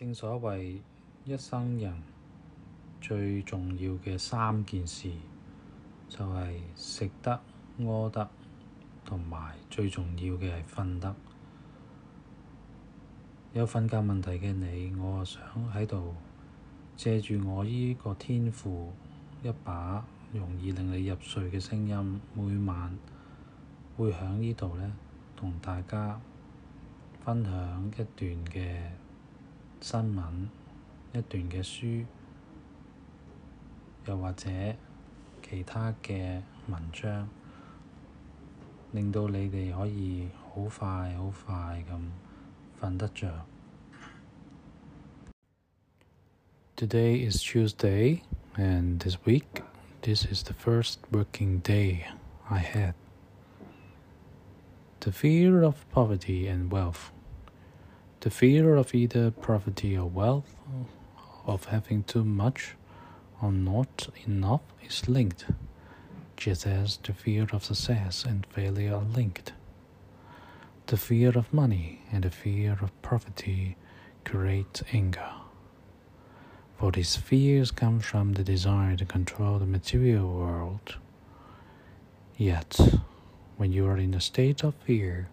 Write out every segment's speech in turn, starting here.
正所謂一生人最重要嘅三件事，就係食得、屙得，同埋最重要嘅係瞓得。有瞓覺問題嘅你，我啊想喺度借住我依個天賦，一把容易令你入睡嘅聲音，每晚會喺呢度呢，同大家分享一段嘅 新闻，一段嘅书，又或者其他嘅文章，令到你哋可以好快好快咁瞓得着。Today is Tuesday, and this week, this is the first working day I had. The fear of poverty and wealth. The fear of either poverty or wealth, of having too much or not enough, is linked, just as the fear of success and failure are linked. The fear of money and the fear of poverty create anger. For these fears come from the desire to control the material world. Yet, when you are in a state of fear,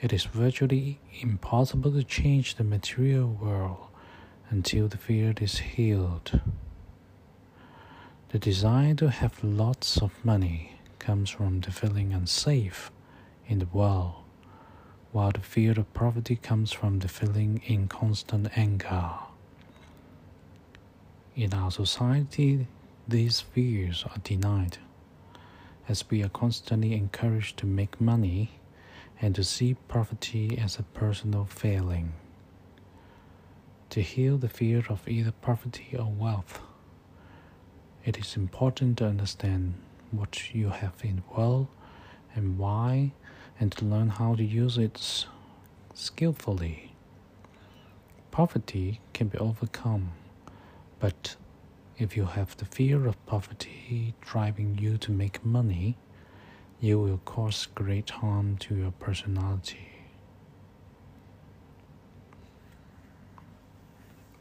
it is virtually impossible to change the material world until the fear is healed. The desire to have lots of money comes from the feeling unsafe in the world, while the fear of poverty comes from the feeling in constant anger. In our society, these fears are denied, as we are constantly encouraged to make money and to see poverty as a personal failing. To heal the fear of either poverty or wealth, it is important to understand what you have in world and why, and to learn how to use it skillfully. Poverty can be overcome, but if you have the fear of poverty driving you to make money, you will cause great harm to your personality.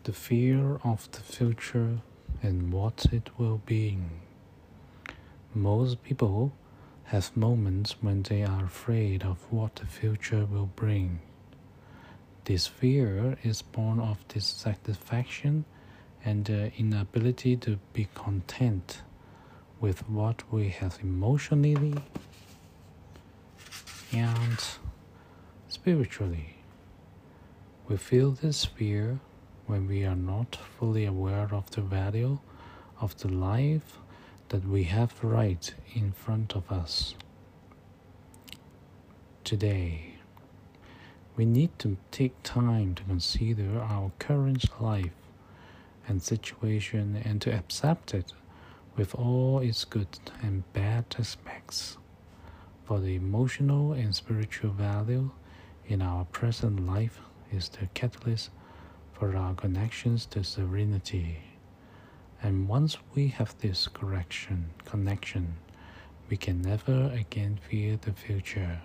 The fear of the future and what it will be. Most people have moments when they are afraid of what the future will bring. This fear is born of dissatisfaction and the inability to be content with what we have emotionally and spiritually. We feel this fear when we are not fully aware of the value of the life that we have right in front of us. Today, we need to take time to consider our current life and situation and to accept it with all its good and bad aspects. For the emotional and spiritual value in our present life is the catalyst for our connections to serenity. And once we have this correction connection, we can never again fear the future.